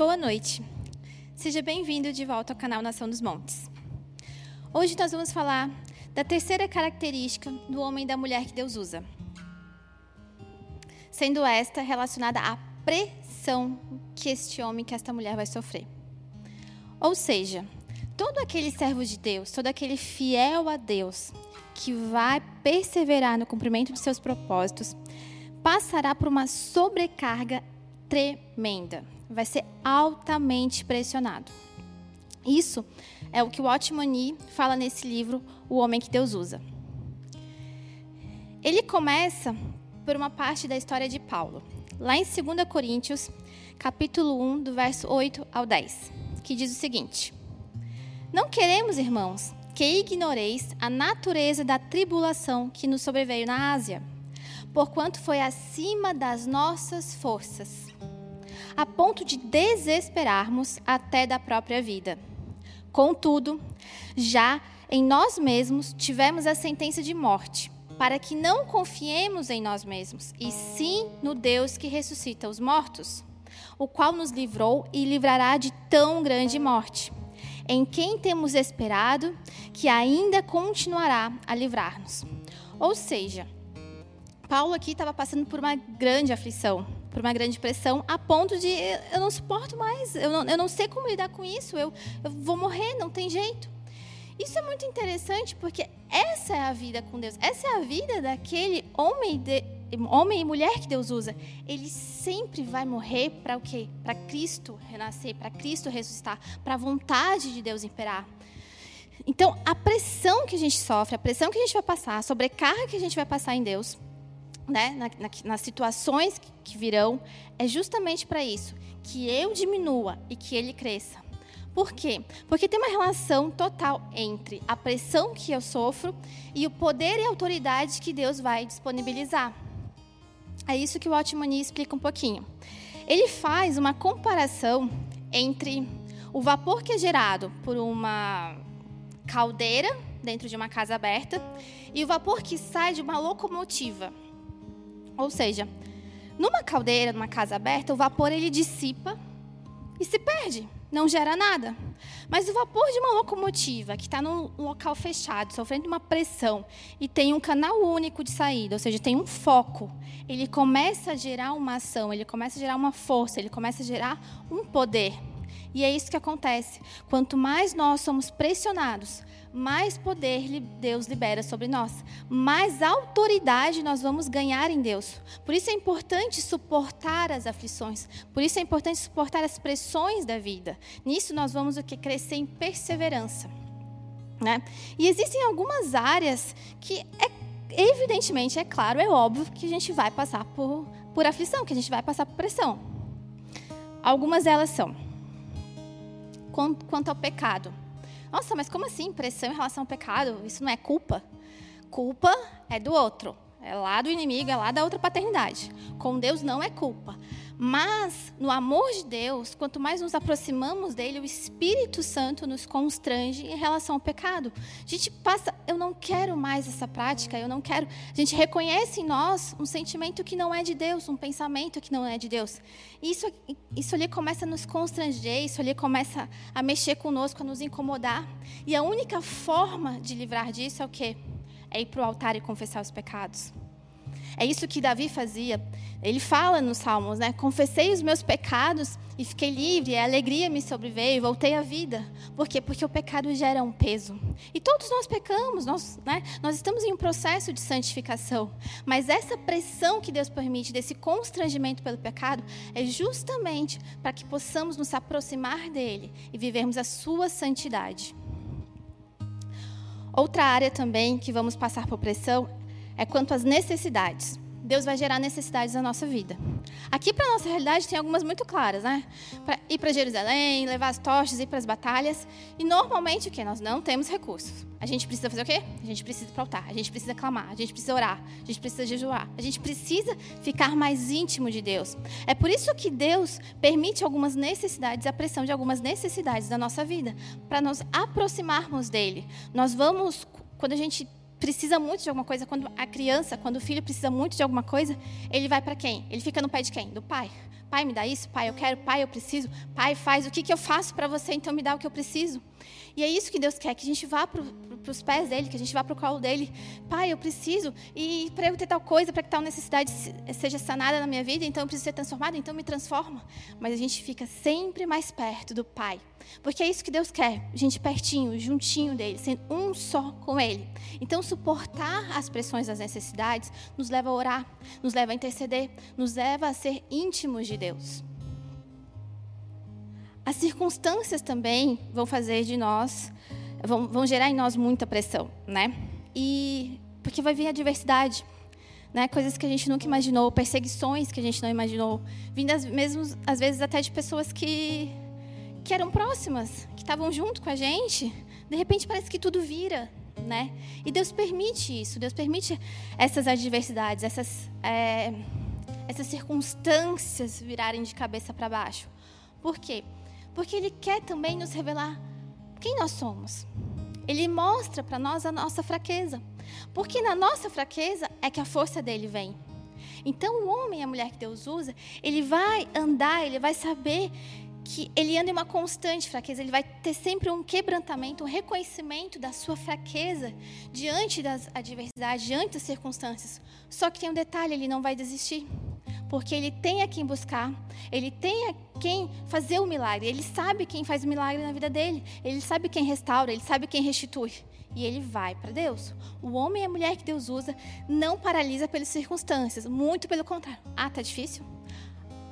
Boa noite. Seja bem-vindo de volta ao canal Nação dos Montes. Hoje nós vamos falar da terceira característica do homem e da mulher que Deus usa. Sendo esta relacionada à pressão que este homem, que esta mulher vai sofrer. Ou seja, todo aquele servo de Deus, todo aquele fiel a Deus, que vai perseverar no cumprimento de seus propósitos, passará por uma sobrecarga tremenda. Vai ser altamente pressionado. Isso é o que o Otmani fala nesse livro, O Homem que Deus Usa. Ele começa por uma parte da história de Paulo, lá em 2 Coríntios, capítulo 1, do verso 8 ao 10, que diz o seguinte: Não queremos, irmãos, que ignoreis a natureza da tribulação que nos sobreveio na Ásia porquanto foi acima das nossas forças, a ponto de desesperarmos até da própria vida. Contudo, já em nós mesmos tivemos a sentença de morte, para que não confiemos em nós mesmos, e sim no Deus que ressuscita os mortos, o qual nos livrou e livrará de tão grande morte, em quem temos esperado que ainda continuará a livrar-nos. Ou seja, Paulo aqui estava passando por uma grande aflição, por uma grande pressão, a ponto de eu não suporto mais, eu não, eu não sei como lidar com isso, eu, eu vou morrer, não tem jeito. Isso é muito interessante porque essa é a vida com Deus, essa é a vida daquele homem, de, homem e mulher que Deus usa. Ele sempre vai morrer para o quê? Para Cristo renascer, para Cristo ressuscitar, para a vontade de Deus imperar. Então, a pressão que a gente sofre, a pressão que a gente vai passar, a sobrecarga que a gente vai passar em Deus, né, na, na, nas situações que, que virão, é justamente para isso, que eu diminua e que ele cresça. Por quê? Porque tem uma relação total entre a pressão que eu sofro e o poder e autoridade que Deus vai disponibilizar. É isso que o Otmani explica um pouquinho. Ele faz uma comparação entre o vapor que é gerado por uma caldeira dentro de uma casa aberta e o vapor que sai de uma locomotiva. Ou seja, numa caldeira, numa casa aberta, o vapor ele dissipa e se perde, não gera nada. Mas o vapor de uma locomotiva que está num local fechado, sofrendo uma pressão e tem um canal único de saída, ou seja, tem um foco, ele começa a gerar uma ação, ele começa a gerar uma força, ele começa a gerar um poder. E é isso que acontece. Quanto mais nós somos pressionados, mais poder Deus libera sobre nós, mais autoridade nós vamos ganhar em Deus. Por isso é importante suportar as aflições, por isso é importante suportar as pressões da vida. Nisso nós vamos o que crescer em perseverança. Né? E existem algumas áreas que é evidentemente, é claro, é óbvio que a gente vai passar por, por aflição, que a gente vai passar por pressão. Algumas delas são quanto ao pecado. Nossa, mas como assim? Pressão em relação ao pecado? Isso não é culpa? Culpa é do outro. É lá do inimigo, é lá da outra paternidade. Com Deus não é culpa. Mas, no amor de Deus, quanto mais nos aproximamos dele, o Espírito Santo nos constrange em relação ao pecado. A gente passa, eu não quero mais essa prática, eu não quero. A gente reconhece em nós um sentimento que não é de Deus, um pensamento que não é de Deus. Isso, isso ali começa a nos constranger, isso ali começa a mexer conosco, a nos incomodar. E a única forma de livrar disso é o quê? É ir para o altar e confessar os pecados. É isso que Davi fazia. Ele fala nos Salmos, né? Confessei os meus pecados e fiquei livre, a alegria me sobreveio e voltei à vida. Por quê? Porque o pecado gera um peso. E todos nós pecamos, nós, né? nós estamos em um processo de santificação. Mas essa pressão que Deus permite, desse constrangimento pelo pecado, é justamente para que possamos nos aproximar dele e vivermos a sua santidade. Outra área também que vamos passar por pressão é quanto às necessidades. Deus vai gerar necessidades na nossa vida. Aqui, para nossa realidade, tem algumas muito claras, né? Para ir para Jerusalém, levar as tochas, ir para as batalhas. E normalmente o que? Nós não temos recursos. A gente precisa fazer o quê? A gente precisa altar, a gente precisa clamar, a gente precisa orar, a gente precisa jejuar, a gente precisa ficar mais íntimo de Deus. É por isso que Deus permite algumas necessidades, a pressão de algumas necessidades da nossa vida, para nos aproximarmos dele. Nós vamos, quando a gente precisa muito de alguma coisa, quando a criança, quando o filho precisa muito de alguma coisa, ele vai para quem? Ele fica no pé de quem? Do pai. Pai, me dá isso, pai, eu quero, pai, eu preciso, pai, faz o que, que eu faço para você, então me dá o que eu preciso. E é isso que Deus quer, que a gente vá para os pés dele, que a gente vá para o colo dele. Pai, eu preciso, e para eu ter tal coisa, para que tal necessidade seja sanada na minha vida, então eu preciso ser transformado, então me transforma. Mas a gente fica sempre mais perto do Pai. Porque é isso que Deus quer, gente pertinho, juntinho dele, sendo um só com ele. Então, suportar as pressões das necessidades nos leva a orar, nos leva a interceder, nos leva a ser íntimos de Deus. As circunstâncias também vão fazer de nós, vão, vão gerar em nós muita pressão, né? E porque vai vir a diversidade, né? Coisas que a gente nunca imaginou, perseguições que a gente não imaginou, vindas mesmo às vezes até de pessoas que que eram próximas, que estavam junto com a gente. De repente parece que tudo vira, né? E Deus permite isso, Deus permite essas adversidades, essas é, essas circunstâncias virarem de cabeça para baixo. Por quê? Porque Ele quer também nos revelar quem nós somos. Ele mostra para nós a nossa fraqueza. Porque na nossa fraqueza é que a força dele vem. Então, o homem e a mulher que Deus usa, ele vai andar, ele vai saber que ele anda em uma constante fraqueza, ele vai ter sempre um quebrantamento, um reconhecimento da sua fraqueza diante das adversidades, diante das circunstâncias. Só que tem um detalhe, ele não vai desistir porque ele tem a quem buscar, ele tem a quem fazer o milagre, ele sabe quem faz o milagre na vida dele, ele sabe quem restaura, ele sabe quem restitui. E ele vai para Deus. O homem e a mulher que Deus usa não paralisa pelas circunstâncias, muito pelo contrário. Ah, tá difícil?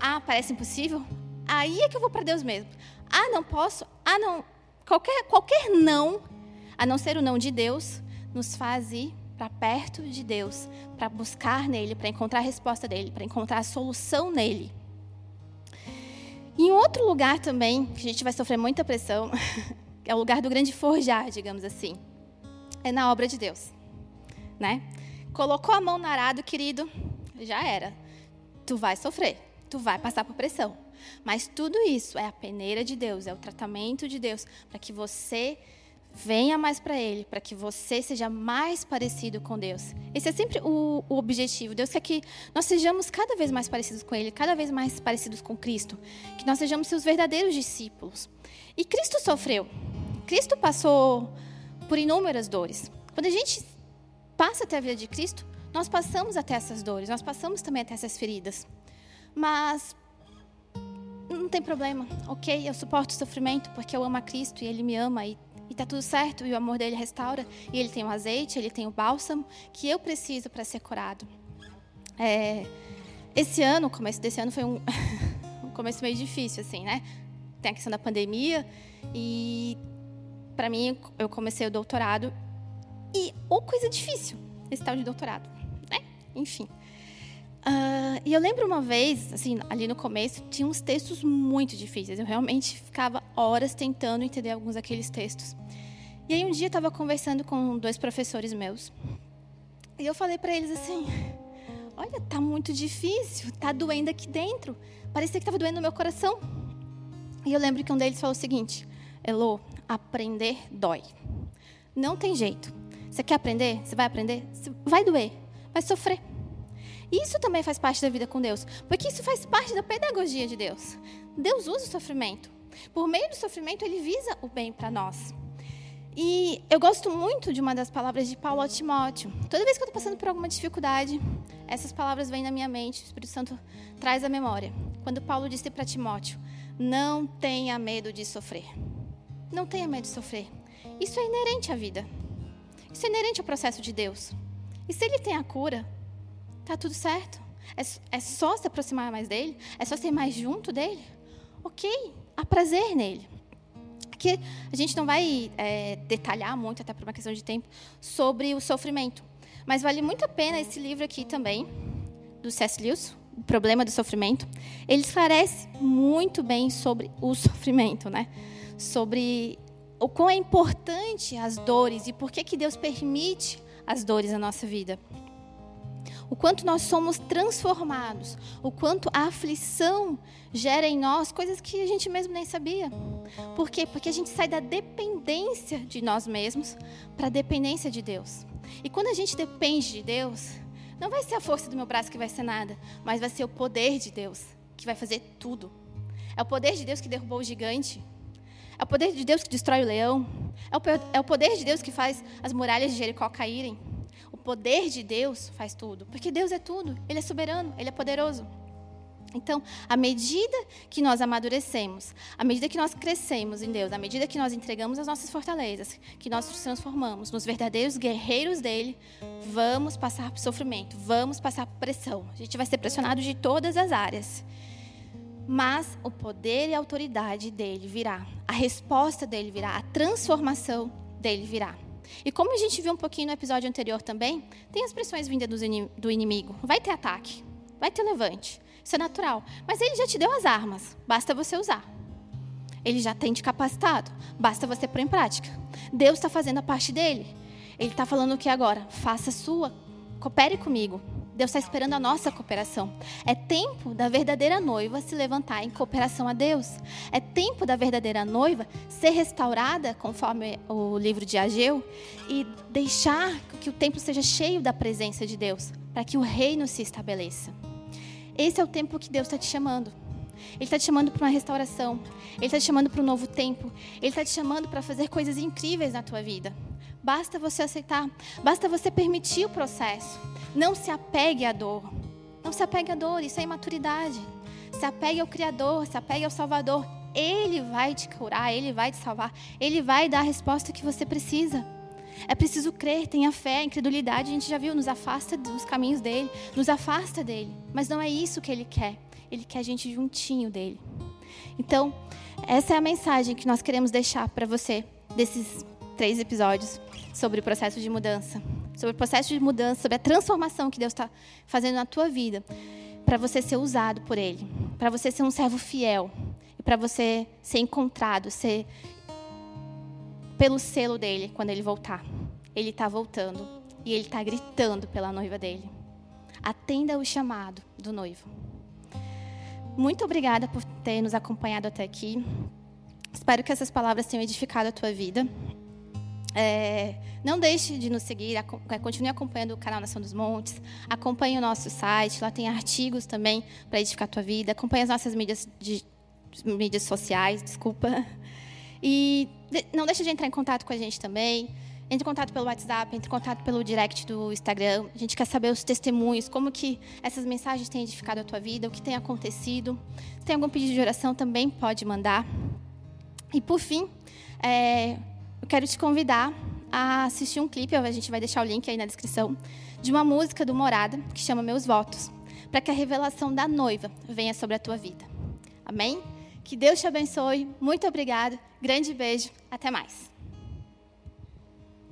Ah, parece impossível? Aí é que eu vou para Deus mesmo. Ah, não posso? Ah, não. Qualquer, qualquer não, a não ser o não de Deus, nos faz ir para perto de Deus, para buscar nele, para encontrar a resposta dele, para encontrar a solução nele. Em outro lugar também, que a gente vai sofrer muita pressão, é o lugar do grande forjar, digamos assim, é na obra de Deus, né? Colocou a mão no arado, querido, já era. Tu vai sofrer, tu vai passar por pressão. Mas tudo isso é a peneira de Deus, é o tratamento de Deus, para que você Venha mais para Ele, para que você seja mais parecido com Deus. Esse é sempre o, o, objetivo. Deus quer que nós sejamos cada vez mais parecidos com Ele, cada vez mais parecidos com Cristo. Que nós sejamos seus verdadeiros discípulos. E Cristo sofreu. Cristo passou por inúmeras dores. Quando a gente passa até a vida de Cristo, nós passamos até essas dores, nós passamos também até essas feridas. Mas não tem problema, ok? Eu suporto o sofrimento porque eu amo a Cristo e Ele me ama e e está tudo certo, e o amor dele restaura, e ele tem o azeite, ele tem o bálsamo que eu preciso para ser curado. É, esse ano, o começo desse ano foi um, um começo meio difícil, assim, né? Tem a questão da pandemia, e para mim, eu comecei o doutorado, e ou coisa difícil, esse tal de doutorado, né? Enfim. Uh, e eu lembro uma vez, assim, ali no começo, tinha uns textos muito difíceis. Eu realmente ficava horas tentando entender alguns daqueles textos. E aí um dia eu estava conversando com dois professores meus. E eu falei para eles assim: Olha, tá muito difícil, tá doendo aqui dentro. Parecia que estava doendo no meu coração. E eu lembro que um deles falou o seguinte: Elo, aprender dói. Não tem jeito. Você quer aprender? Você vai aprender? Vai doer, vai sofrer. Isso também faz parte da vida com Deus, porque isso faz parte da pedagogia de Deus. Deus usa o sofrimento. Por meio do sofrimento, ele visa o bem para nós. E eu gosto muito de uma das palavras de Paulo a Timóteo. Toda vez que eu estou passando por alguma dificuldade, essas palavras vêm na minha mente, o Espírito Santo traz a memória. Quando Paulo disse para Timóteo: Não tenha medo de sofrer. Não tenha medo de sofrer. Isso é inerente à vida. Isso é inerente ao processo de Deus. E se ele tem a cura, Tá tudo certo? É, é só se aproximar mais dele? É só ser mais junto dele? Ok, há prazer nele. Aqui a gente não vai é, detalhar muito, até por uma questão de tempo, sobre o sofrimento. Mas vale muito a pena esse livro aqui também, do C.S. Lewis, O Problema do Sofrimento. Ele esclarece muito bem sobre o sofrimento, né? Sobre o quão é importante as dores e por que, que Deus permite as dores na nossa vida o quanto nós somos transformados, o quanto a aflição gera em nós coisas que a gente mesmo nem sabia. Por quê? Porque a gente sai da dependência de nós mesmos para a dependência de Deus. E quando a gente depende de Deus, não vai ser a força do meu braço que vai ser nada, mas vai ser o poder de Deus que vai fazer tudo. É o poder de Deus que derrubou o gigante. É o poder de Deus que destrói o leão. É o, é poder de Deus que faz as muralhas de Jericó caírem. Poder de Deus faz tudo. Porque Deus é tudo. Ele é soberano, ele é poderoso. Então, à medida que nós amadurecemos, à medida que nós crescemos em Deus, à medida que nós entregamos as nossas fortalezas, que nós nos transformamos nos verdadeiros guerreiros dele, vamos passar por sofrimento, vamos passar por pressão. A gente vai ser pressionado de todas as áreas. Mas o poder e a autoridade dele virá, a resposta dele virá, a transformação dele virá. E como a gente viu um pouquinho no episódio anterior também, tem as pressões vindas do inimigo. Vai ter ataque, vai ter levante. Isso é natural. Mas ele já te deu as armas, basta você usar. Ele já tem te capacitado, basta você pôr em prática. Deus está fazendo a parte dele. Ele está falando o que agora? Faça a sua, coopere comigo. Deus está esperando a nossa cooperação. É tempo da verdadeira noiva se levantar em cooperação a Deus. É tempo da verdadeira noiva ser restaurada, conforme o livro de Ageu, e deixar que o templo seja cheio da presença de Deus, para que o reino se estabeleça. Esse é o tempo que Deus está te chamando. Ele está te chamando para uma restauração. Ele está te chamando para um novo tempo. Ele está te chamando para fazer coisas incríveis na tua vida. Basta você aceitar. Basta você permitir o processo. Não se apegue à dor. Não se apegue à dor. Isso é imaturidade. Se apegue ao Criador. Se apegue ao Salvador. Ele vai te curar. Ele vai te salvar. Ele vai dar a resposta que você precisa. É preciso crer, tenha fé, a incredulidade a gente já viu, nos afasta dos caminhos dele, nos afasta dele. Mas não é isso que ele quer. Ele quer a gente juntinho dele. Então, essa é a mensagem que nós queremos deixar para você desses três episódios sobre o processo de mudança, sobre o processo de mudança, sobre a transformação que Deus está fazendo na tua vida, para você ser usado por Ele, para você ser um servo fiel e para você ser encontrado, ser pelo selo dele quando ele voltar. Ele está voltando e ele está gritando pela noiva dele. Atenda o chamado do noivo. Muito obrigada por ter nos acompanhado até aqui. Espero que essas palavras tenham edificado a tua vida. É, não deixe de nos seguir, é, continue acompanhando o canal Nação dos Montes, acompanhe o nosso site, lá tem artigos também para edificar a tua vida, acompanhe as nossas mídias, de, mídias sociais, desculpa. E não deixe de entrar em contato com a gente também. Entre em contato pelo WhatsApp, entre em contato pelo direct do Instagram. A gente quer saber os testemunhos, como que essas mensagens têm edificado a tua vida, o que tem acontecido. Se tem algum pedido de oração, também pode mandar. E por fim, é, eu quero te convidar a assistir um clipe, a gente vai deixar o link aí na descrição, de uma música do Morada, que chama Meus Votos, para que a revelação da noiva venha sobre a tua vida. Amém? Que Deus te abençoe. Muito obrigada. Grande beijo. Até mais.